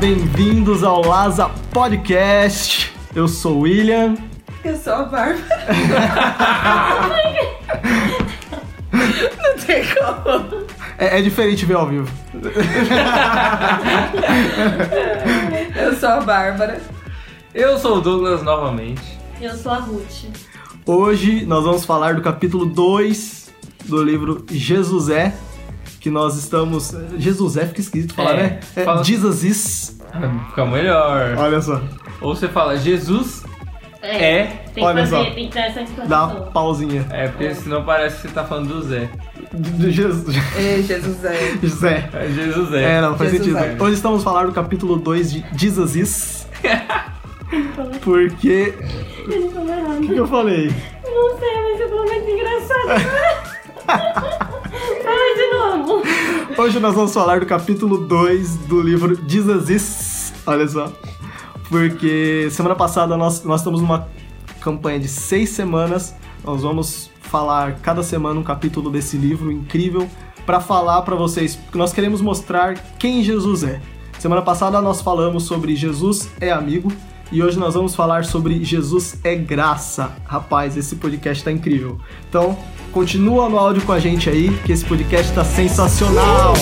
bem-vindos ao Laza Podcast. Eu sou o William. Eu sou a Bárbara. Não tem como. É, é diferente ver ao vivo. Eu sou a Bárbara. Eu sou o Douglas novamente. Eu sou a Ruth. Hoje nós vamos falar do capítulo 2 do livro Jesus é, que nós estamos... Jesus é, fica esquisito falar, É, né? É fala- Jesus is. Fica melhor. Olha só, Ou você fala Jesus é, Tem que Olha fazer, só. tem que dar essa dá explicação. uma pausinha. é porque senão parece que você tá falando do Zé. De Jesus. Ei, Jesus é. José. É Jesus É, é. não, faz Jesus sentido. é. Hoje estamos falando do capítulo 2 de Jesus is. Porque... Ele falou errado. O que, que eu falei? Não sei, mas você falou muito engraçado. Fala de novo. Hoje nós vamos falar do capítulo 2 do livro Jesus. Olha só. Porque semana passada nós, nós estamos numa campanha de seis semanas. Nós vamos falar cada semana um capítulo desse livro incrível para falar para vocês, nós queremos mostrar quem Jesus é. Semana passada nós falamos sobre Jesus é amigo e hoje nós vamos falar sobre Jesus é graça. Rapaz, esse podcast tá incrível. Então, continua no áudio com a gente aí, que esse podcast tá sensacional.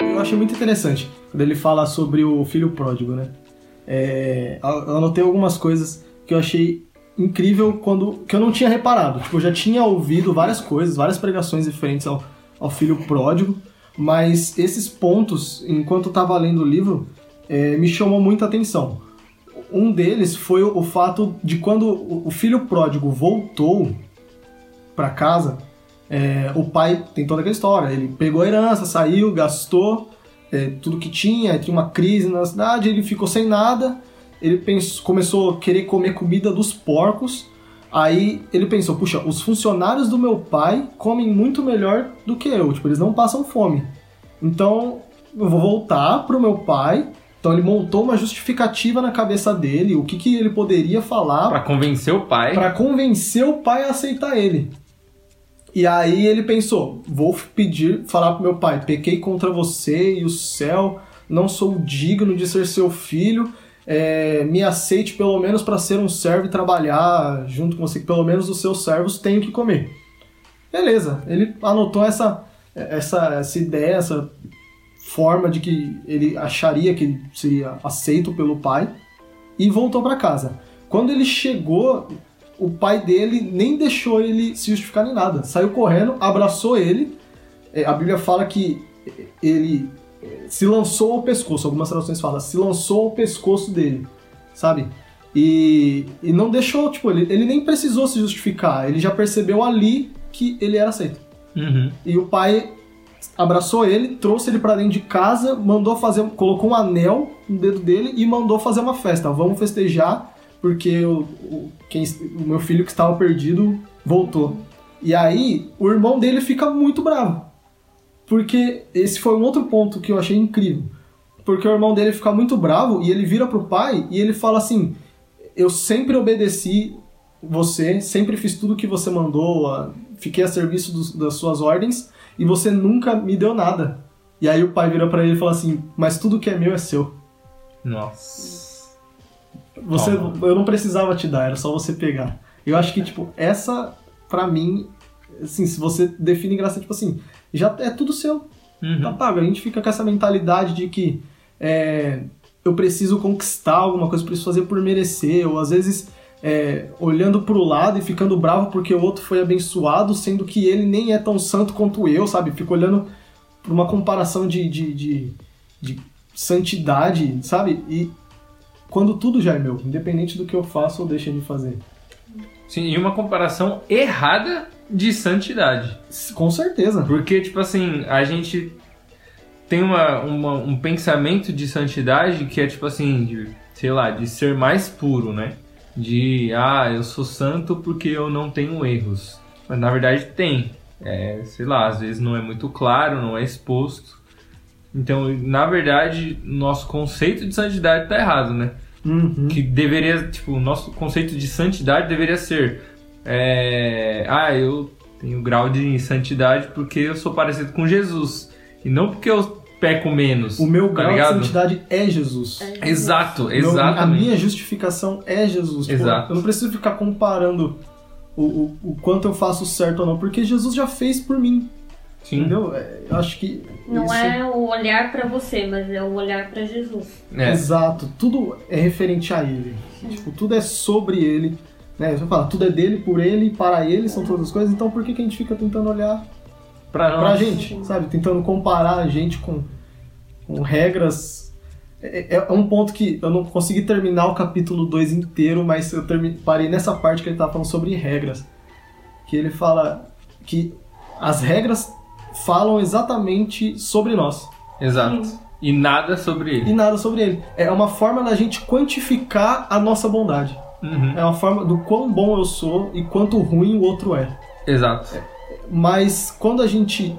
Eu achei muito interessante quando ele fala sobre o filho pródigo, né? É, eu anotei algumas coisas que eu achei incrível quando que eu não tinha reparado. Tipo, eu já tinha ouvido várias coisas, várias pregações diferentes ao, ao filho pródigo, mas esses pontos, enquanto eu tava lendo o livro, é, me chamou muita atenção. Um deles foi o, o fato de quando o, o filho pródigo voltou para casa, é, o pai tem toda aquela história. Ele pegou a herança, saiu, gastou é, tudo que tinha, tinha uma crise na cidade, ele ficou sem nada. Ele pensou, começou a querer comer comida dos porcos. Aí ele pensou, puxa, os funcionários do meu pai comem muito melhor do que eu, tipo, eles não passam fome. Então, eu vou voltar pro meu pai. Então ele montou uma justificativa na cabeça dele, o que, que ele poderia falar Pra convencer o pai. Pra convencer o pai a aceitar ele. E aí ele pensou: vou pedir, falar pro meu pai, pequei contra você e o céu, não sou digno de ser seu filho. É, me aceite pelo menos para ser um servo e trabalhar junto com você, que pelo menos os seus servos tenham que comer. Beleza, ele anotou essa, essa, essa ideia, essa forma de que ele acharia que seria aceito pelo pai e voltou para casa. Quando ele chegou, o pai dele nem deixou ele se justificar nem nada. Saiu correndo, abraçou ele. É, A Bíblia fala que ele se lançou ao pescoço. Algumas traduções falam, se lançou ao pescoço dele, sabe? E, e não deixou, tipo, ele, ele nem precisou se justificar. Ele já percebeu ali que ele era aceito. Uhum. E o pai abraçou ele, trouxe ele pra dentro de casa, mandou fazer, colocou um anel no dedo dele e mandou fazer uma festa. Vamos festejar porque o, quem, o meu filho que estava perdido voltou. E aí o irmão dele fica muito bravo. Porque esse foi um outro ponto que eu achei incrível. Porque o irmão dele fica muito bravo e ele vira pro pai e ele fala assim: Eu sempre obedeci você, sempre fiz tudo que você mandou, fiquei a serviço dos- das suas ordens e você nunca me deu nada. E aí o pai vira pra ele e fala assim: Mas tudo que é meu é seu. Nossa. Você, Toma. eu não precisava te dar, era só você pegar. Eu acho que, tipo, essa, pra mim, assim, se você define graça, tipo assim, já é tudo seu. Tá Uhum. pago. A gente fica com essa mentalidade de que é, eu preciso conquistar alguma coisa, preciso fazer por merecer, ou às vezes é, olhando pro lado e ficando bravo porque o outro foi abençoado, sendo que ele nem é tão santo quanto eu, sabe? Fico olhando pra uma comparação de, de, de, de santidade, sabe? E quando tudo já é meu, independente do que eu faço ou deixo de fazer. Sim, e uma comparação errada de santidade. Com certeza. Porque, tipo assim, a gente tem uma, uma- um pensamento de santidade que é, tipo assim, de, sei lá, de ser mais puro, né? De, ah, eu sou santo porque eu não tenho erros. Mas na verdade tem. É, sei lá, às vezes não é muito claro, não é exposto. Então, na verdade, nosso conceito de santidade tá errado, né? Uhum. Que deveria, tipo, o nosso conceito de santidade deveria ser é, ah, eu tenho grau de santidade porque eu sou parecido com Jesus. E não porque eu peco menos. O meu tá grau de ligado? santidade é Jesus. Exato, O meu- exatamente. a minha justificação é Jesus. Tipo, Exato. eu não preciso ficar comparando o, o, o quanto eu faço certo ou não, porque Jesus já fez por mim. Sim. Entendeu? É, Eu acho que. Não isso- é o olhar pra você, mas é o olhar pra Jesus. É. Exato. Tudo é referente a ele. Tipo, tudo é sobre ele. Né? Você fala, tudo é dele, por ele, para ele, são todas as coisas. Então por que, que a gente fica tentando olhar Pra pra gente, sabe? Tentando comparar a gente com, com regras. É, é- é um ponto que eu não consegui terminar o capítulo 2 inteiro, mas eu termi- parei nessa parte que ele tá falando sobre regras. Que ele fala que as regras falam exatamente sobre nós Exato. E nada sobre ele. e nada sobre ele. É uma forma da gente quantificar a nossa bondade. Uhum. É uma forma do quão bom eu sou e quanto ruim o outro é. Exato. Mas quando a gente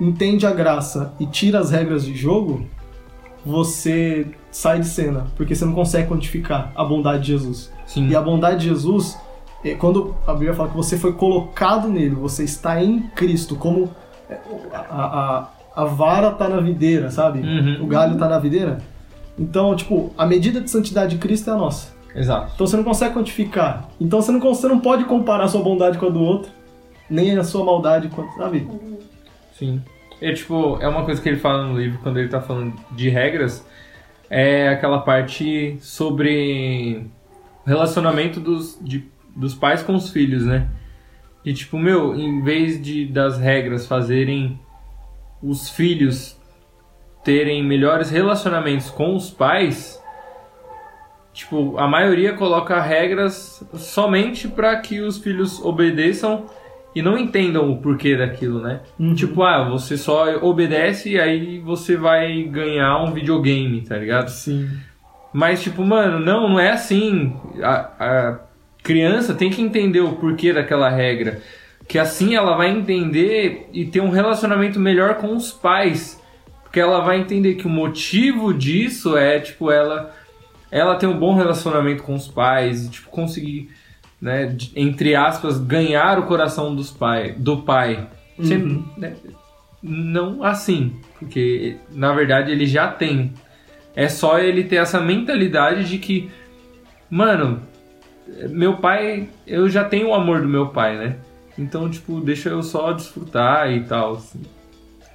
entende a graça e tira as regras de jogo, você sai de cena, porque você não consegue quantificar a bondade de Jesus. Sim. E a bondade de Jesus, é, quando a Bíblia fala que você foi colocado nele, você está em Cristo, como é, a, a, a vara está na videira, sabe? Uhum. O galho está na videira. Então, tipo, a medida de santidade de Cristo é a nossa. Exato. Então você não consegue quantificar. Então você não, você não pode comparar a sua bondade com a do outro, nem a sua maldade com a, sabe? Sim. É tipo, é uma coisa que ele fala no livro quando ele tá falando de regras, é aquela parte sobre o relacionamento dos, de- dos pais com os filhos, né? E tipo, meu, em vez de das regras fazerem os filhos terem melhores relacionamentos com os pais, tipo, a maioria coloca regras somente para que os filhos obedeçam e não entendam o porquê daquilo, né? Uhum. Tipo, ah, você só obedece e aí você vai ganhar um videogame, tá ligado? Sim. Mas, tipo, mano, não, não é assim. A, a criança tem que entender o porquê daquela regra. Que assim ela vai entender e ter um relacionamento melhor com os pais. Porque ela vai entender que o motivo disso é, tipo, ela ela ter um bom relacionamento com os pais e, tipo, conseguir, né, de- entre aspas, ganhar o coração dos pai, do pai. Sempre, Uhum. né, não assim, porque na verdade ele já tem. É só ele ter essa mentalidade de que, mano, meu pai, eu já tenho o amor do meu pai, né? Então, tipo, deixa eu só desfrutar e tal. assim.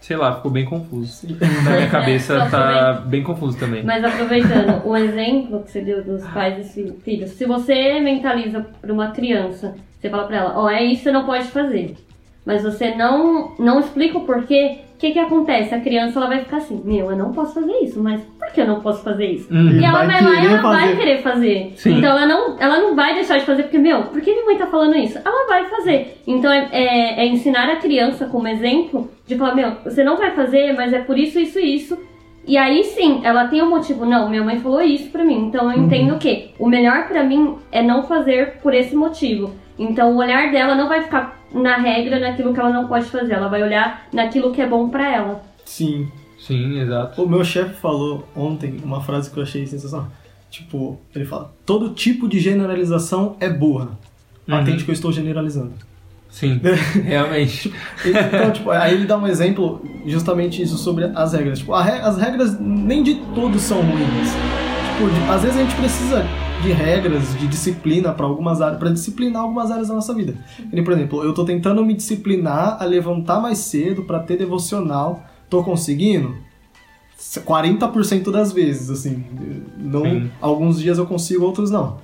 Sei lá, ficou bem confuso. Na minha cabeça tá bem confuso também. Mas aproveitando o exemplo que você deu dos pais e fi- filhos, se você mentaliza para uma criança, você fala para ela, ó, é isso que você não pode fazer. Mas você não não explica o porquê, o que que acontece? A criança ela vai ficar assim, meu, eu não posso fazer isso, mas por que eu não posso fazer isso? Uhum. E ela Vai vai, lá e ela vai fazer. querer fazer. Sim. Então ela não, ela não vai deixar de fazer, porque, meu, por que minha mãe tá falando isso? Ela vai fazer. Então é, é- é ensinar a criança como exemplo de falar, meu, você não vai fazer, mas é por isso, isso e isso. E aí sim, ela tem um motivo. Não, minha mãe falou isso pra mim. Então eu entendo que o melhor pra mim é não fazer por esse motivo. Então o olhar dela não vai ficar na regra, naquilo que ela não pode fazer. Ela vai olhar naquilo que é bom pra ela. Sim. Sim, exato. O meu chefe falou ontem uma frase que eu achei sensacional. Tipo, ele fala: todo tipo de generalização é burra. Uhum. Atente que eu estou generalizando. Sim, realmente. Então, tipo, aí ele dá um exemplo justamente isso sobre as regras. Tipo, re- as regras nem de todos são ruins. Tipo, de- às vezes a gente precisa de regras, de disciplina para algumas áreas, para disciplinar algumas áreas da nossa vida. Por exemplo, eu tô tentando me disciplinar a levantar mais cedo para ter devocional. Tô conseguindo? 40% das vezes, assim. Não, Sim. alguns dias eu consigo, outros não.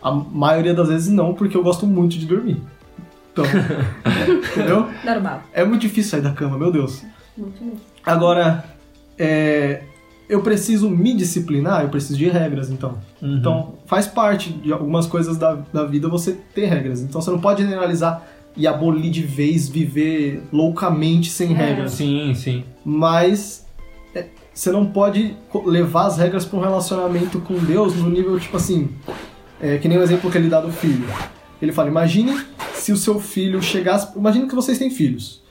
A maioria das vezes não, porque eu gosto muito de dormir. Então, entendeu? Normal. É muito difícil sair da cama, meu Deus. Muito mesmo. Agora, é, eu preciso me disciplinar, eu preciso de regras, então. Uhum. Então, faz parte de algumas coisas da, da vida você ter regras. Então, você não pode generalizar e abolir de vez, viver loucamente sem É. regras. Sim, sim. Mas é, você não pode levar as regras para um relacionamento com Deus no nível, tipo assim, é, que nem o exemplo que ele dá do filho. Ele fala, imagine se o seu filho chegasse... Imagine que vocês têm filhos.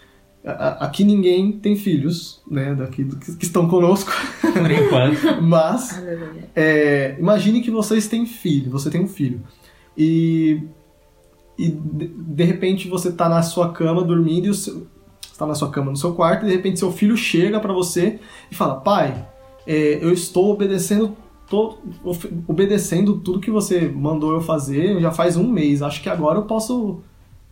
Aqui ninguém tem filhos, né, daqui que estão conosco, Por enquanto. mas é, imagine que vocês têm filho, você tem um filho. E e de, de repente você tá na sua cama dormindo e o seu, você tá na sua cama no seu quarto e de repente seu filho chega pra você e fala: "Pai, é, eu estou obedecendo tô obedecendo tudo que você mandou eu fazer já faz um mês. Acho que agora eu posso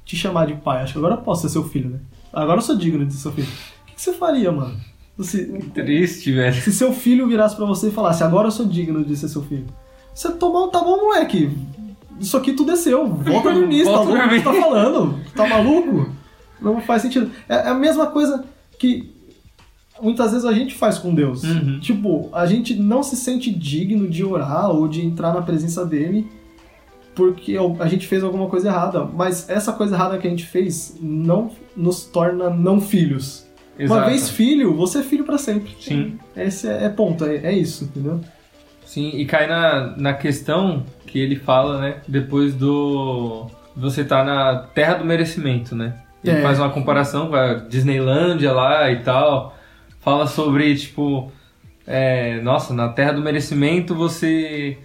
te chamar de pai. Acho que agora eu posso ser seu filho, né? Agora eu sou digno de ser seu filho. O que que você faria, mano? Se, Triste, velho. se seu filho virasse pra você e falasse, agora eu sou digno de ser seu filho. Você tomou, tá bom, moleque. Isso aqui tudo é seu. Volta dormir, você tá louco? O que tá falando? Tá maluco? Não faz sentido. É é a mesma coisa que muitas vezes a gente faz com Deus. Uhum. Tipo, a gente não se sente digno de orar ou de entrar na presença dele porque a gente fez alguma coisa errada. Mas essa coisa errada que a gente fez não nos torna não filhos. Uma Exato. vez filho, você é filho pra sempre. Sim. Esse é, é ponto, é, é isso, entendeu? Sim, e cai na, na questão que ele fala, né? Depois do. Você tá na terra do merecimento, né? Ele É. faz uma comparação com a Disneylândia lá e tal. Fala sobre, tipo. é, nossa, na terra do merecimento você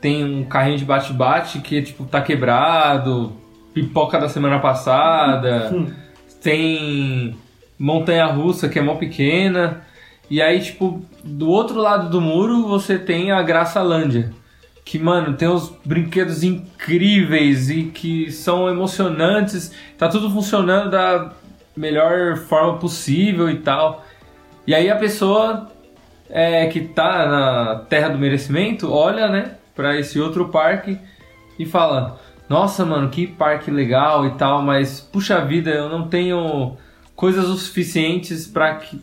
tem um carrinho de bate-bate que, tipo, tá quebrado, pipoca da semana passada, Hum. tem montanha russa que é mó pequena. E aí, tipo, do outro lado do muro você tem a Graçalândia. Que, mano, tem uns brinquedos incríveis e que são emocionantes. Tá tudo funcionando da melhor forma possível e tal. E aí a pessoa é, que tá na terra do merecimento olha, né, pra esse outro parque e fala: Nossa, mano, que parque legal e tal, mas puxa vida, eu não tenho coisas o suficientes pra que,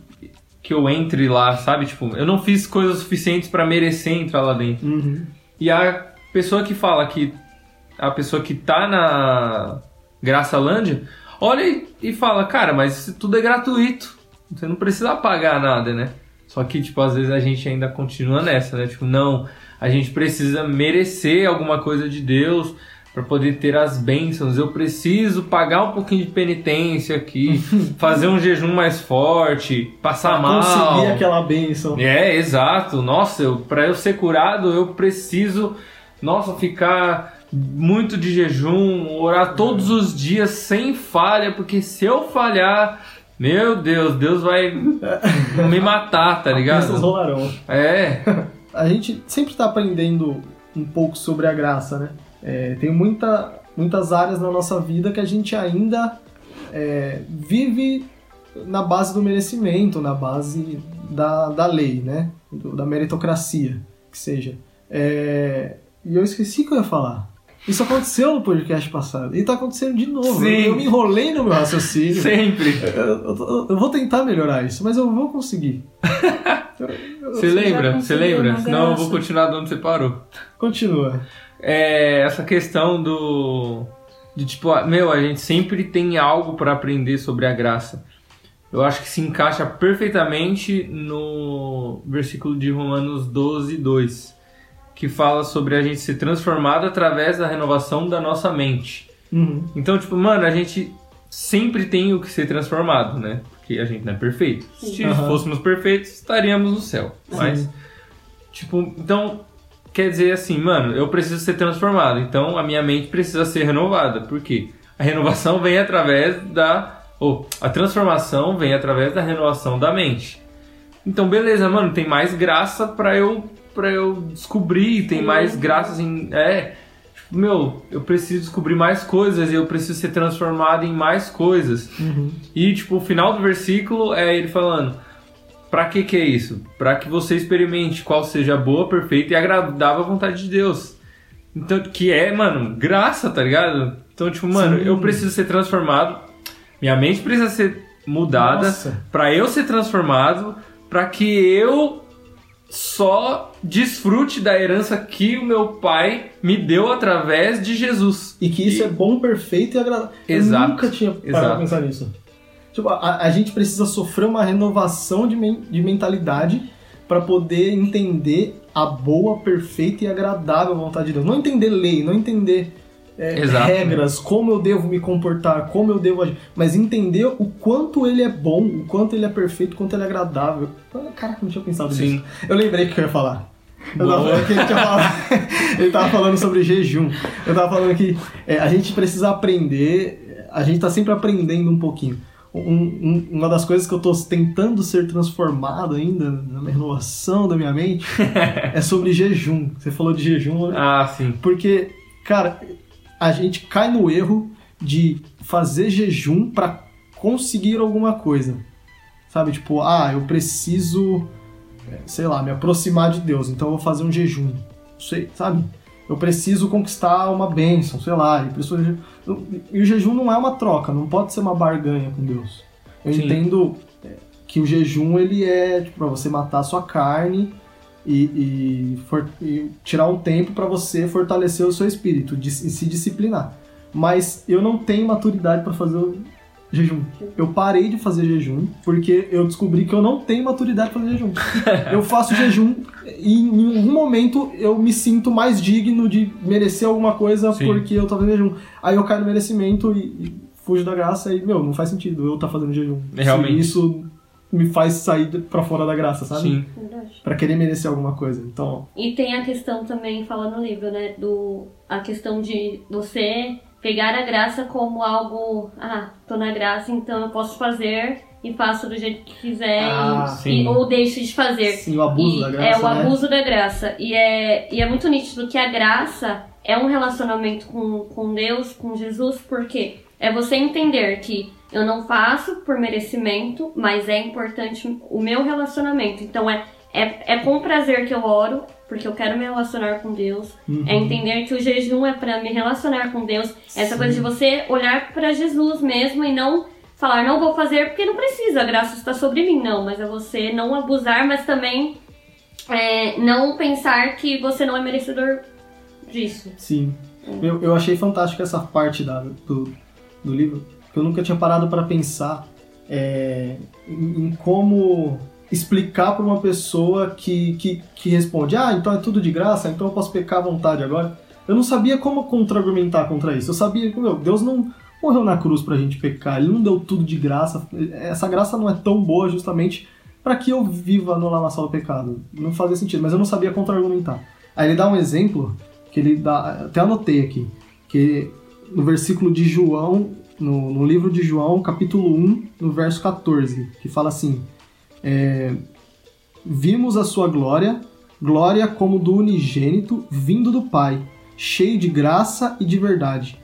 que eu entre lá, sabe? Tipo, eu não fiz coisas suficientes pra merecer entrar lá dentro. Uhum. E a pessoa que fala que a pessoa que tá na Graçalândia olha e, e fala, cara, mas isso tudo é gratuito. Você não precisa pagar nada, né? Só que, tipo, às vezes a gente ainda continua nessa, né? Tipo, não, a gente precisa merecer alguma coisa de Deus para poder ter as bênçãos. Eu preciso pagar um pouquinho de penitência aqui, fazer um jejum mais forte, passar mal. Conseguir aquela bênção. É, exato. Nossa, pra eu ser curado, eu preciso, nossa, ficar muito de jejum, orar todos os dias sem falha, porque se eu falhar, meu Deus, Deus vai me matar, tá Bênçãos ligado? rolarão. É, A gente sempre está aprendendo um pouco sobre a graça, né? É, tem muita, muitas áreas na nossa vida que a gente ainda é, vive na base do merecimento, na base da, da lei, né? Do- da meritocracia, que seja. É, e eu esqueci o que eu ia falar. Isso aconteceu no podcast passado. E tá acontecendo de novo. Sim. Eu, eu me enrolei no meu raciocínio. sempre. Eu, eu- eu vou tentar melhorar isso, mas eu vou conseguir. Você lembra? Você lembra? Senão eu vou continuar de onde você parou. Continua. É, essa questão do de tipo, meu, a gente sempre tem algo para aprender sobre a graça. Eu acho que se encaixa perfeitamente no versículo de Romanos 12, 2, que fala sobre a gente ser transformado através da renovação da nossa mente. Uhum. Então, tipo, mano, a gente sempre tem o que ser transformado, né? Porque a gente não é perfeito. Se Aham. fôssemos perfeitos, estaríamos no céu. Mas, tipo, então, quer dizer assim, mano, eu preciso ser transformado. Então, a minha mente precisa ser renovada. Por quê? A renovação vem através da. Ou, a transformação vem através da renovação da mente. Então, beleza, mano, tem mais graça pra eu, pra eu descobrir, tem mais graça em. É. tipo, Meu, eu preciso descobrir mais coisas e eu preciso ser transformado em mais coisas. Uhum. E, tipo, o final do versículo é ele falando: Pra que que é isso? Pra que você experimente qual seja a boa, perfeita e agradável vontade de Deus. Então, que é, mano, graça, tá ligado? Então, tipo, mano, Sim. eu preciso ser transformado, minha mente precisa ser mudada pra eu ser transformado, pra que eu só desfrute da herança que o meu pai me deu através de Jesus. E que isso é bom, perfeito e agradável. Exato. Eu nunca tinha parado Exato. pensar nisso. Tipo, a, a gente precisa sofrer uma renovação de, men- de mentalidade para poder entender a boa, perfeita e agradável vontade de Deus. Não entender lei, não entender é, regras, como eu devo me comportar, como eu devo agir, mas entender o quanto ele é bom, o quanto ele é perfeito, o quanto ele é agradável. Caraca, não tinha pensado Sim. nisso. Eu lembrei que eu ia falar. Eu tava falando que ele, tinha falado- ele tava falando sobre jejum. Eu tava falando que é, a gente precisa aprender, a gente tá sempre aprendendo um pouquinho. Um- um- uma das coisas que eu tô tentando ser transformado ainda na renovação da minha mente é sobre jejum. Você falou de jejum, né? Ah, sim. Porque, cara, a gente cai no erro de fazer jejum pra conseguir alguma coisa. Sabe? Tipo, ah, eu preciso, sei lá, me aproximar de Deus, então eu vou fazer um jejum. Não sei, sabe? Eu preciso conquistar uma bênção, sei lá. eu preciso- E o jejum não é uma troca, não pode ser uma barganha com Deus. Eu Sim. entendo eh, que o jejum ele é tipo, para você matar a sua carne e, e for- e tirar um tempo para você fortalecer o seu espírito e se disciplinar. Mas eu não tenho maturidade para fazer jejum. Eu parei de fazer jejum porque eu descobri que eu não tenho maturidade para fazer jejum. eu faço jejum e em algum momento eu me sinto mais digno de merecer alguma coisa Sim. porque eu tô fazendo jejum. Aí eu caio no merecimento e, e fujo da graça e, meu, não faz sentido eu estar fazendo jejum. Realmente. Isso me faz sair pra fora da graça, sabe? Sim. Pra querer merecer alguma coisa. Então, E tem a questão também, fala no livro, né? Do, a questão de você pegar a graça como algo. Ah, tô na graça, então eu posso fazer e faço do jeito que quiser Ah, e- e- ou deixo de fazer. sim, o abuso E da graça. É o né? abuso da graça. E é, e é muito nítido que a graça é um relacionamento com, com Deus, com Jesus, porque é você entender que eu não faço por merecimento, mas é importante o meu relacionamento. Então é, é, é com prazer que eu oro, porque eu quero me relacionar com Deus. Uhum. É entender que o jejum é pra me relacionar com Deus. Essa Sim. coisa de você olhar pra Jesus mesmo e não falar, não vou fazer porque não precisa, a graça está sobre mim. Não, mas é você não abusar, mas também é, não pensar que você não é merecedor disso. Sim. Eu, eu achei fantástico essa parte da, do, do livro, que eu nunca tinha parado para pensar é, em, em como explicar para uma pessoa que, que, que responde, ah, então é tudo de graça, então eu posso pecar à vontade agora. Eu não sabia como contra-argumentar contra isso. Eu sabia que, meu, Deus não morreu na cruz pra gente pecar, Ele não deu tudo de graça. Essa graça não é tão boa justamente para que eu viva no lamaçal do pecado. Não fazia sentido, mas eu não sabia contra-argumentar. Aí ele dá um exemplo que ele dá, até anotei aqui, que no versículo de João, no, no livro de João, capítulo 1, no verso 14, que fala assim: é, Vimos a sua glória, glória como do unigênito, vindo do Pai, cheio de graça e de verdade.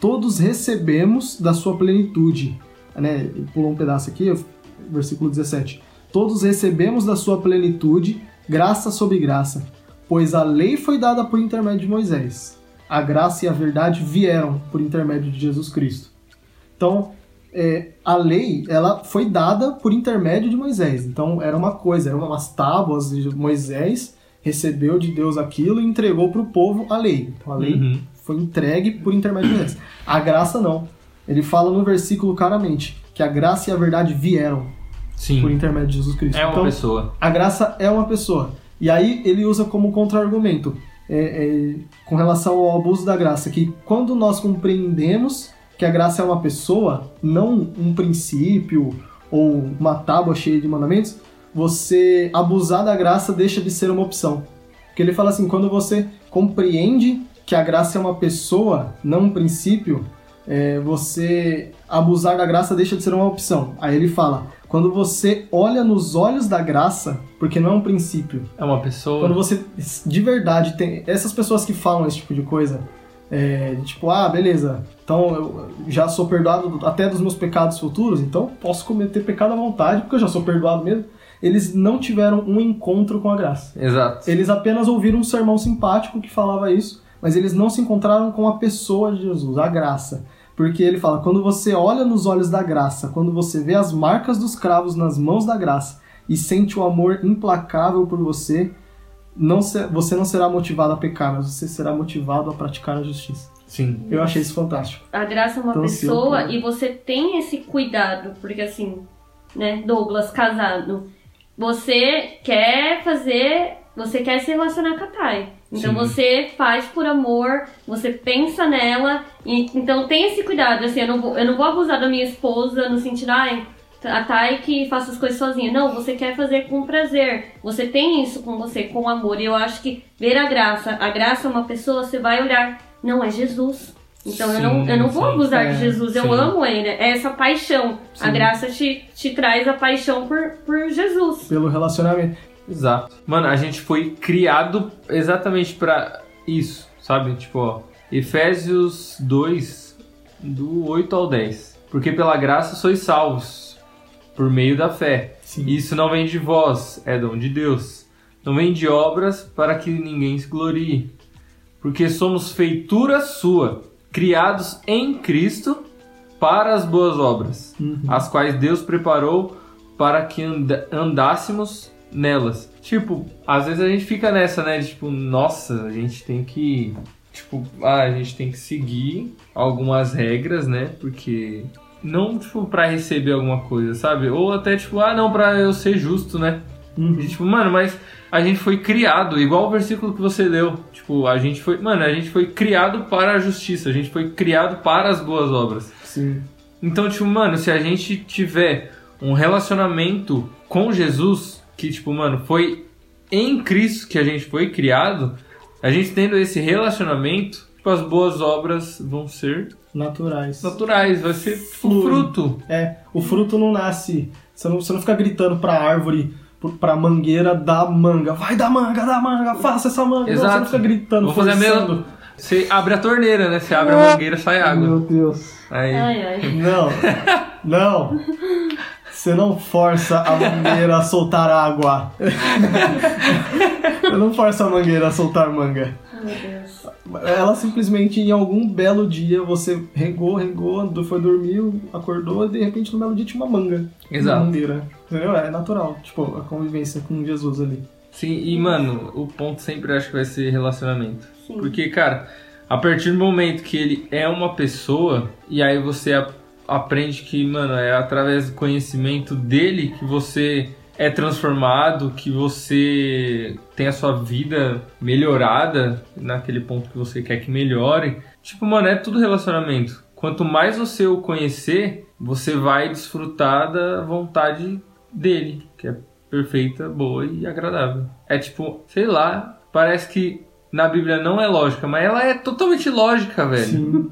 Todos recebemos da sua plenitude. Né? Pulou um pedaço aqui, versículo 17. Todos recebemos da sua plenitude, graça sobre graça pois a lei foi dada por intermédio de Moisés. A graça e a verdade vieram por intermédio de Jesus Cristo. Então, é, a lei ela foi dada por intermédio de Moisés. Então, era uma coisa, eram umas tábuas de Moisés recebeu de Deus aquilo e entregou para o povo a lei. Então, a lei Uhum. foi entregue por intermédio de Moisés. A graça não. Ele fala no versículo claramente que a graça e a verdade vieram Sim. por intermédio de Jesus Cristo. É uma então, pessoa. a graça é uma pessoa. E aí ele usa como contra-argumento é, é, com relação ao abuso da graça, que quando nós compreendemos que a graça é uma pessoa, não um princípio ou uma tábua cheia de mandamentos, você abusar da graça deixa de ser uma opção. Porque ele fala assim, quando você compreende que a graça é uma pessoa, não um princípio, é, você abusar da graça deixa de ser uma opção. Aí ele fala, quando você olha nos olhos da graça, porque não é um princípio, É uma pessoa. quando você de verdade tem essas pessoas que falam esse tipo de coisa, é, tipo, ah, beleza, então eu já sou perdoado até dos meus pecados futuros, então posso cometer pecado à vontade, porque eu já sou perdoado mesmo. Eles não tiveram um encontro com a graça. Exato. Eles apenas ouviram um sermão simpático que falava isso, mas eles não se encontraram com a pessoa de Jesus, a graça. Porque ele fala: quando você olha nos olhos da graça, quando você vê as marcas dos cravos nas mãos da graça e sente o amor implacável por você, não se- você não será motivado a pecar, mas você será motivado a praticar a justiça. Sim. Eu achei isso fantástico. A graça é uma Então, eu pessoa for- e você tem esse cuidado, porque assim, né, Douglas casado, você quer fazer, você quer se relacionar com a Thay. Então Sim. você faz por amor, você pensa nela, e então tem esse cuidado, assim, eu não vou, eu não vou abusar da minha esposa no sentido, ai, Thay que faça as coisas sozinha. Não, você quer fazer com prazer. Você tem isso com você, com amor. E eu acho que ver a graça, a graça é uma pessoa, você vai olhar, não, é Jesus. Então eu não, Sim, eu não vou sim. abusar É, de Jesus, eu sim. amo ele. É essa paixão. A Sim. graça te, te traz a paixão por, por Jesus. Pelo relacionamento. Exato. Mano, a gente foi criado exatamente pra isso, sabe? Tipo, ó, Efésios 2, do 8 ao 10. Porque pela graça sois salvos, por meio da fé. Sim. Isso não vem de vós, é dom de Deus. Não vem de obras para que ninguém se glorie. Porque somos feitura sua, criados em Cristo para as boas obras, Uhum. as quais Deus preparou para que anda- andássemos nelas. Tipo, às vezes a gente fica nessa, né? de, Tipo, nossa, a gente tem que. Tipo, ah, a gente tem que seguir algumas regras, né? Porque. Não, tipo, pra receber alguma coisa, sabe? Ou até, tipo, ah, não, pra eu ser justo, né? Uhum. E, tipo, mano, mas a gente foi criado, igual o versículo que você leu. Tipo, a gente foi. Mano, a gente foi criado para a justiça, a gente foi criado para as boas obras. Sim. Então, tipo, mano, se a gente tiver um relacionamento com Jesus, que, tipo, mano, foi em Cristo que a gente foi criado, a gente tendo esse relacionamento, tipo, as boas obras vão ser Naturais. naturais, vai ser Flui. fruto. É, o fruto não nasce. Você não, você não fica gritando pra árvore, pra mangueira da manga. Vai dar manga, dá manga, faça essa manga. Não, você Exato. não fica gritando, Vou fazer mesma. Você abre a torneira, né? Você abre a mangueira, sai água. Meu Deus. Aí. Ai, ai. Não, não. Você não força a mangueira a soltar água. Você não força a mangueira a soltar manga. Ai, meu Deus. Ela simplesmente, em algum belo dia, você regou, regou, foi dormir, acordou e de repente no belo dia tinha uma manga. Exato. Uma mangueira. Entendeu? É natural. Tipo, a convivência com Jesus ali. Sim, e mano, o ponto sempre acho que vai ser relacionamento. Sim. Porque, cara, a partir do momento que ele é uma pessoa, e aí você aprende que, mano, é através do conhecimento dele que você é transformado, que você tem a sua vida melhorada naquele ponto que você quer que melhore. Tipo, mano, é tudo relacionamento. Quanto mais você o conhecer, você vai desfrutar da vontade dele, que é perfeita, boa e agradável. É tipo, sei lá, parece que na Bíblia não é lógica, mas ela é totalmente lógica, velho. Sim.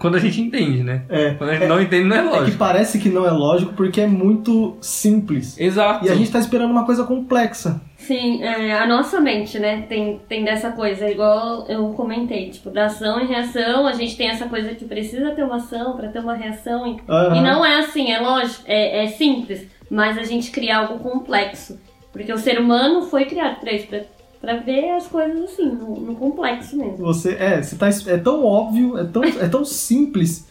Quando a gente entende, né? É. Quando a gente não entende, não é É que lógico. parece que não é lógico porque é muito simples. Exato. E a gente tá esperando uma coisa complexa. Sim, é, a nossa mente, né, tem, tem dessa coisa, igual eu comentei, tipo, da ação e reação, a gente tem essa coisa que precisa ter uma ação pra ter uma reação, e, Aham. e não é assim, é lógico, é, é simples, mas a gente cria algo complexo, porque o ser humano foi criado pra isso, pra, ver as coisas assim, no, no complexo mesmo. Você, é, você tá, é tão óbvio, é tão, é tão simples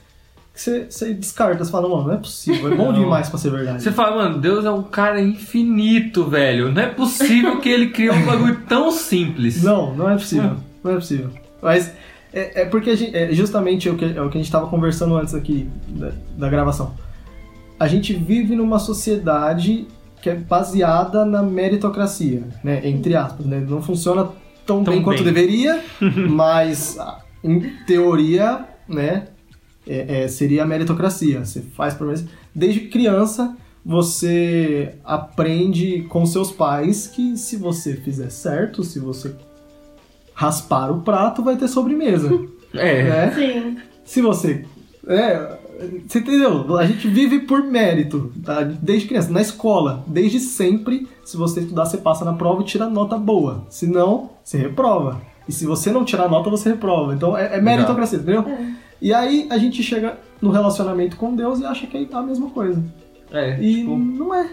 que você, você descarta. Você fala, não, não é possível, é bom Não. demais pra ser verdade. Você fala, mano, Deus é um cara infinito, velho. Não é possível que ele criou um bagulho tão simples. Não, não é possível. Não é possível. Mas é, é porque a gente, é justamente o que, é o que a gente tava conversando antes aqui da, da gravação. A gente vive numa sociedade que é baseada na meritocracia, né? Entre aspas, né? Não funciona tão, Tão bem quanto bem. deveria, mas ah, em teoria, né? é- é, seria a meritocracia. Você faz promessa. Desde criança, você aprende com seus pais que se você fizer certo, se você raspar o prato, vai ter sobremesa. É. né? Sim, Se você. É, você entendeu? A gente vive por mérito, tá? desde criança. Na escola, desde sempre, se você estudar, você passa na prova e tira nota boa. Se não, você reprova. E se você não tirar nota, você reprova. Então é, é meritocracia, entendeu? É. E aí a gente chega no relacionamento com Deus e acha que é a mesma coisa. É, E tipo, não é.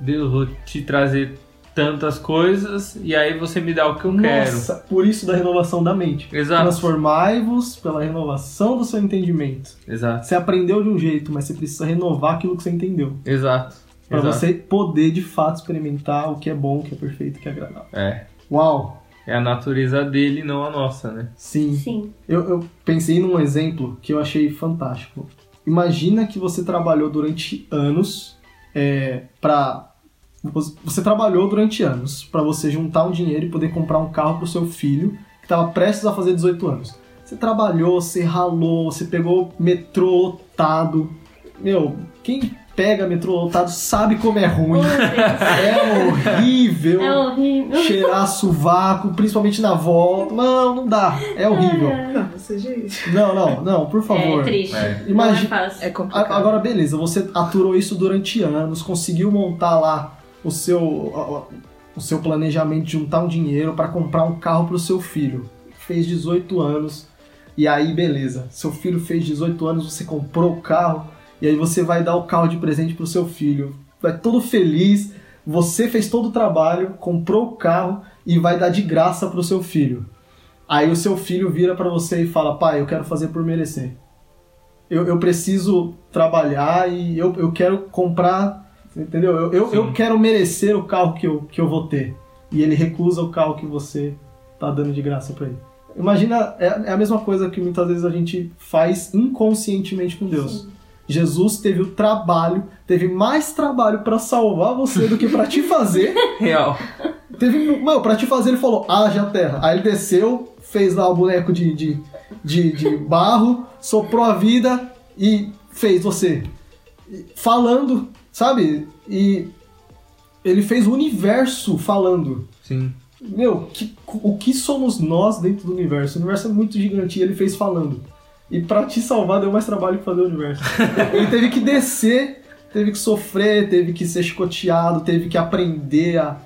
Deus, vou te trazer tantas coisas e aí você me dá o que eu quero. Nossa, por isso da renovação da mente. Exato. Transformai-vos pela renovação do seu entendimento. Exato. Você aprendeu de um jeito, mas você precisa renovar aquilo que você entendeu. Exato. Pra Exato. você poder de fato experimentar o que é bom, o que é perfeito, o que é agradável. É. Uau! É a natureza dele, não a nossa, né? Sim. sim, Eu, eu pensei num exemplo que eu achei fantástico. Imagina que você trabalhou durante anos é, para você trabalhou durante anos para você juntar um dinheiro e poder comprar um carro pro seu filho que estava prestes a fazer 18 anos. Você trabalhou, você ralou, você pegou metrô lotado. Meu, quem pega metrô lotado, sabe como é ruim. Oh. É horrível. É horrível. Cheirar sovaco, principalmente na volta. Não, não dá. É horrível. Não, seja isso. Não, não, não, por favor. É triste. É. Imagina- é. É complicado. A- Agora, beleza, você aturou isso durante anos, conseguiu montar lá o seu, o seu planejamento de juntar um dinheiro para comprar um carro pro seu filho. Fez 18 anos, e aí, beleza. Seu filho fez 18 anos, você comprou o carro, e aí você vai dar o carro de presente pro seu filho. Vai todo feliz, você fez todo o trabalho, comprou o carro e vai dar de graça pro seu filho. Aí o seu filho vira para você e fala: pai, eu quero fazer por merecer eu, eu preciso trabalhar e eu, eu quero comprar, entendeu? Eu, eu, eu Sim. quero merecer o carro que eu, que eu vou ter. E ele recusa o carro que você tá dando de graça pra ele. Imagina, é, é a mesma coisa que muitas vezes a gente faz inconscientemente com Deus. Jesus teve o trabalho, teve mais trabalho pra salvar você do que pra te fazer. Real. Teve, mano, pra te fazer, ele falou, haja terra. Aí ele desceu, fez lá o boneco de, de, de, de barro, soprou a vida e fez você. Falando, sabe? E ele fez o universo falando. Sim. Meu, que- o que somos nós dentro do universo? O universo é muito gigante e ele fez falando. E pra te salvar deu mais trabalho que fazer o universo. ele teve que descer, teve que sofrer, teve que ser chicoteado, teve que aprender a.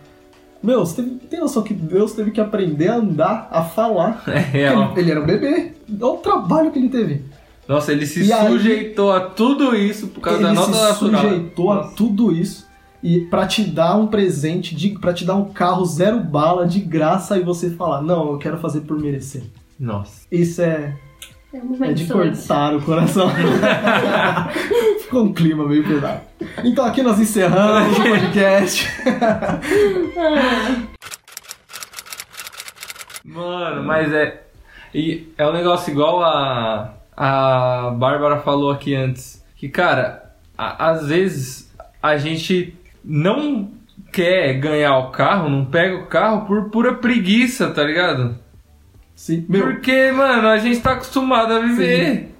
Meu, você teve- tem noção que Deus teve que aprender a andar, a falar? É real. Ele, ele era um bebê. Olha o trabalho que ele teve. Nossa, ele se E aí- sujeitou a tudo isso por causa da ele nota se natural. sujeitou a tudo isso. E pra te dar um presente, de, pra te dar um carro zero bala de graça e você falar, não, eu quero fazer por merecer. Nossa. Isso é, É um é de cortar o coração. Ficou um clima meio pesado. Então aqui nós encerramos o podcast. Mano, mas é. E é um negócio igual a. A Bárbara falou aqui antes. Que, cara, a- às vezes a gente não quer ganhar o carro, não pega o carro por pura preguiça, tá ligado? Sim, meu, Porque, mano, a gente tá acostumado a viver.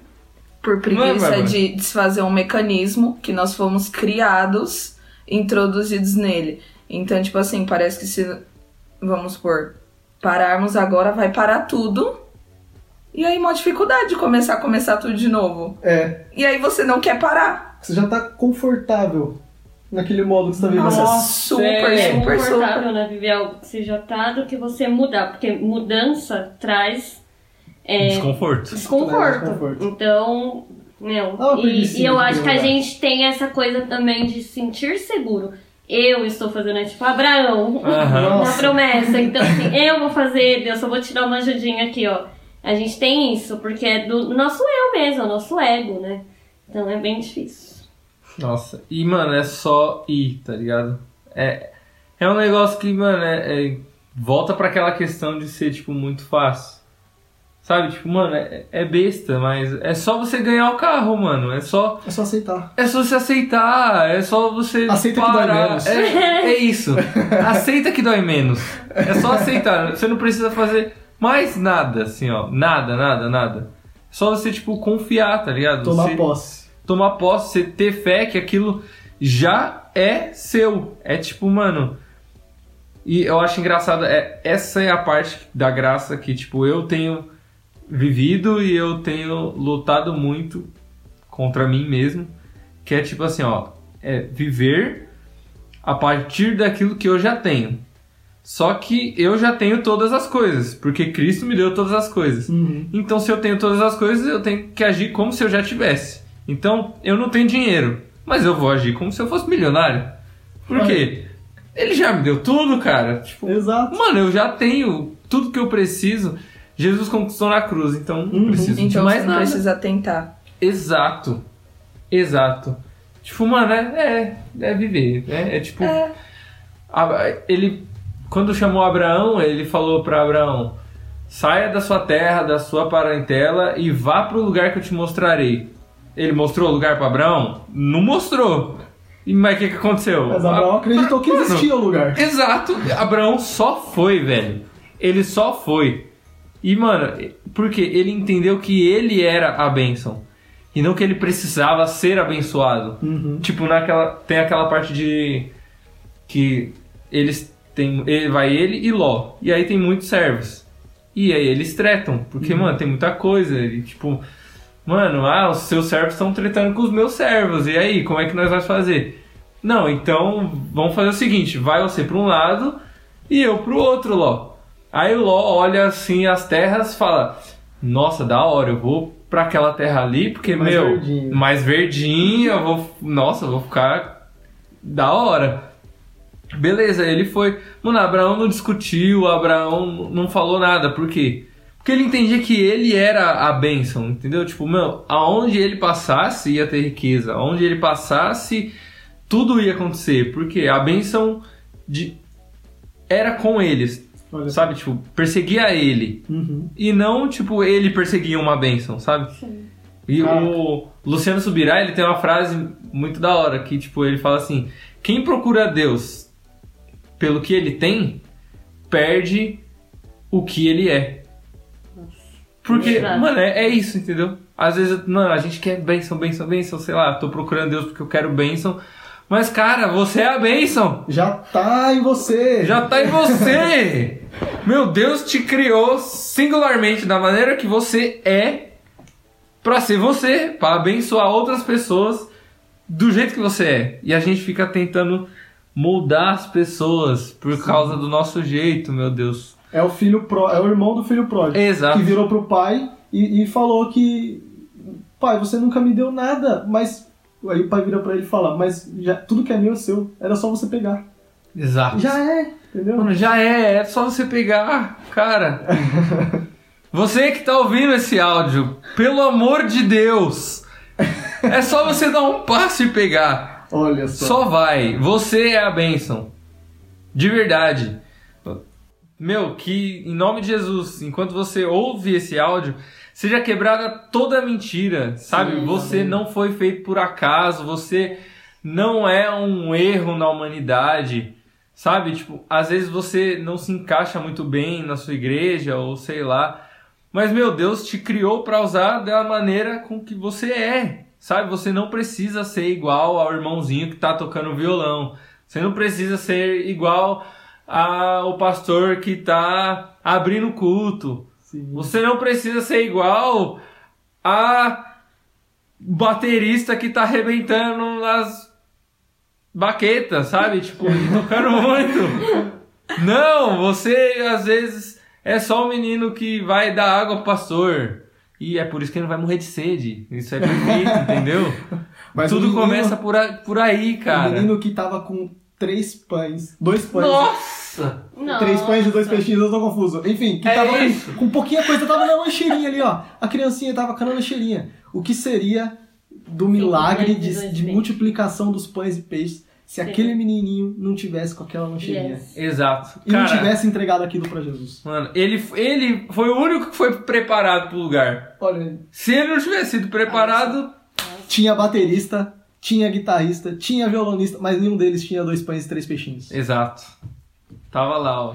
Por Não é, preguiça Bárbara? de desfazer um mecanismo que nós fomos criados, introduzidos nele. Então, tipo assim, parece que se, vamos supor, pararmos agora, vai parar tudo. E aí, uma dificuldade de começar a começar tudo de novo. é, E aí você não quer parar. você já tá confortável naquele modo que você tá vivendo. Nossa, super, é. super, super. confortável, né? Viver algo que você já tá do que você mudar. Porque mudança traz é, Desconforto. desconforto. desconforto. Então, meu. Ah, uma e, e eu acho que a gente tem essa coisa também de se sentir seguro. Eu estou fazendo, é tipo Abraão, na Nossa. promessa. Então, assim, eu vou fazer, Deus, só vou te dar uma ajudinha aqui, ó. A gente tem isso, porque é do nosso eu mesmo, é o nosso ego, né? Então é bem difícil. Nossa, e mano, é só ir, tá ligado? É, é um negócio que, mano, é, é- volta pra aquela questão de ser, tipo, muito fácil. Sabe, tipo, mano, é, é besta, mas é só você ganhar o carro, mano. É só, É só aceitar. é só você aceitar, é só você. Aceita que dói parar. menos. É, é isso. Aceita que dói menos. É só aceitar. Você não precisa fazer mais nada, assim, ó. Nada, nada, nada. Só você, tipo, confiar, tá ligado? Tomar Você- posse. tomar posse, você ter fé que aquilo já é seu. É tipo, mano. E eu acho engraçado, é, essa é a parte da graça que, tipo, eu tenho vivido e eu tenho lutado muito contra mim mesmo. Que é tipo assim, ó. É viver a partir daquilo que eu já tenho. Só que eu já tenho todas as coisas, porque Cristo me deu todas as coisas. Uhum. Então, se eu tenho todas as coisas, eu tenho que agir como se eu já tivesse. Então, eu não tenho dinheiro, mas eu vou agir como se eu fosse milionário. Por quê? Ele já me deu tudo, cara. Tipo, Exato. mano, eu já tenho tudo que eu preciso. Jesus conquistou na cruz, então não Uhum. preciso de Então mais você não nada. precisa tentar. Exato. Exato. Tipo, mano, é, é, é viver. É, é tipo. a- ele. Quando chamou Abraão, ele falou pra Abraão: saia da sua terra, da sua parentela e vá pro lugar que eu te mostrarei. Ele mostrou o lugar pra Abraão? Não mostrou. E mas o que, que aconteceu? Mas Abraão acreditou que existia o lugar. Exato. Abraão só foi, velho. Ele só foi. E, mano, porque ele entendeu que ele era a bênção. E não que ele precisava ser abençoado. Uhum. Tipo, naquela. Tem aquela parte de. Que eles têm. Ele, vai ele e Ló. E aí tem muitos servos. E aí eles tretam. Porque, mano, tem muita coisa. E, tipo. Mano, ah, os seus servos estão tretando com os meus servos. E aí, como é que nós vamos fazer? Não, então vamos fazer o seguinte: vai você para um lado e eu pro outro, Ló. Aí o Ló olha assim as terras fala: Nossa, da hora, eu vou pra aquela terra ali, porque, Mais meu, verdinho. mais verdinho, eu vou. Nossa, eu vou ficar da hora. Beleza, ele foi. Mano, Abraão não discutiu, Abraão não falou nada, por quê? Porque ele entendia que ele era a bênção, entendeu? Tipo, meu, aonde ele passasse ia ter riqueza, aonde ele passasse tudo ia acontecer, porque a bênção de era com eles, Olha sabe? Tipo, perseguia ele. Uhum. E não, tipo, ele perseguia uma bênção, sabe? E Caraca. o Luciano Subirá, ele tem uma frase muito da hora, que, tipo, ele fala assim, quem procura Deus pelo que ele tem, perde o que ele é. Porque, Exato. mano, é, é isso, entendeu? Às vezes, mano, a gente quer bênção, bênção, bênção, sei lá, tô procurando Deus porque eu quero bênção. Mas, cara, você é a bênção. Já tá em você. Já tá em você! Meu Deus te criou singularmente da maneira que você é pra ser você, pra abençoar outras pessoas do jeito que você é. E a gente fica tentando moldar as pessoas por causa do nosso jeito, meu Deus. É o filho pró, é o irmão do filho pródigo. Exato. Que virou pro pai e, e falou que pai, você nunca me deu nada, mas aí o pai vira pra ele e fala, mas já, tudo que é meu é seu, era só você pegar. Exato. Já é, entendeu? Mano, já é, é só você pegar, cara. Você que tá ouvindo esse áudio, pelo amor de Deus, é só você dar um passo e pegar. Olha só. Só vai. Você é a bênção. De verdade. Meu, que em nome de Jesus, enquanto você ouve esse áudio, seja quebrada toda a mentira, sabe? Sim, você não foi feito por acaso, você não é um erro na humanidade, sabe? Tipo, às vezes você não se encaixa muito bem na sua igreja ou sei lá, mas meu Deus te criou para usar da maneira com que você é, sabe? Você não precisa ser igual ao irmãozinho que tá tocando violão. Você não precisa ser igual ao pastor que tá abrindo culto. Sim. Você não precisa ser igual a baterista que tá arrebentando nas baquetas, sabe? Tipo, tocando muito. Não, você às vezes é só um menino que vai dar água pro pastor. E é por isso que ele não vai morrer de sede. Isso é perfeito, entendeu? Mas o Tudo menino- começa por, a- por aí, O cara. menino que tava com três pães, dois pães. Nossa! Três pães de dois peixinhos, eu tô confuso. Enfim, que É tava isso. com, com pouquinha coisa, tava na lancheirinha ali, ó. A criancinha tava com a lancheirinha. O que seria do milagre e de, de multiplicação dos pães e peixes se aquele menininho não tivesse com aquela lancheirinha? Yes. Exato. E não Cara, tivesse entregado aquilo pra Jesus. Mano, ele, ele foi o único que foi preparado pro lugar. Olha, Se ele não tivesse sido preparado, tinha baterista, tinha guitarrista, tinha violonista, mas nenhum deles tinha dois pães e três peixinhos. exato. Tava lá, ó.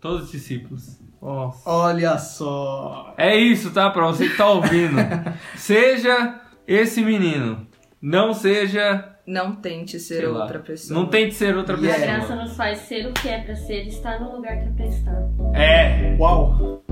Todos os discípulos. Nossa. Olha só. É isso, tá? Pra você que tá ouvindo. seja esse menino. Não seja. Não tente ser sei lá, outra pessoa. Não tente ser outra A pessoa. graça nos faz ser o que é pra ser, estar no lugar que é pra estar. É. Uau!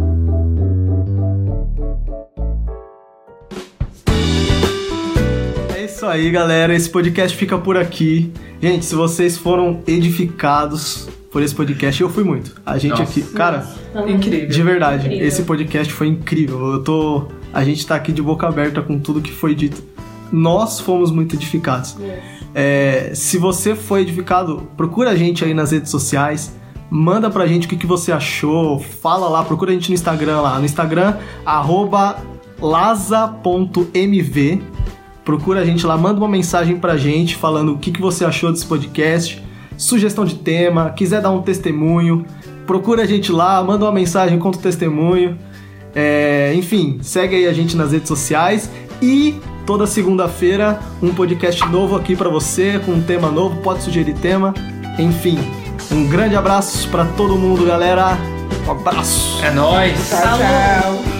É isso aí, galera. Esse podcast fica por aqui. Gente, se vocês foram edificados por esse podcast, eu fui muito. A gente Nossa. aqui, cara. Incrível. de verdade, Incrível. esse podcast foi incrível. Eu tô, a gente tá aqui de boca aberta com tudo que foi dito. Nós fomos muito edificados. É, se você foi edificado, procura a gente aí nas redes sociais. Manda pra gente o que, que você achou. Fala lá, procura a gente no Instagram lá. No Instagram, laza.mv. Procura a gente lá, manda uma mensagem pra gente falando o que, que você achou desse podcast, sugestão de tema, quiser dar um testemunho. Procura a gente lá, manda uma mensagem, conta o testemunho. É, enfim, segue aí a gente nas redes sociais e toda segunda-feira um podcast novo aqui pra você com um tema novo, pode sugerir tema. Enfim, um grande abraço pra todo mundo, galera. Um abraço. É nóis. Falou!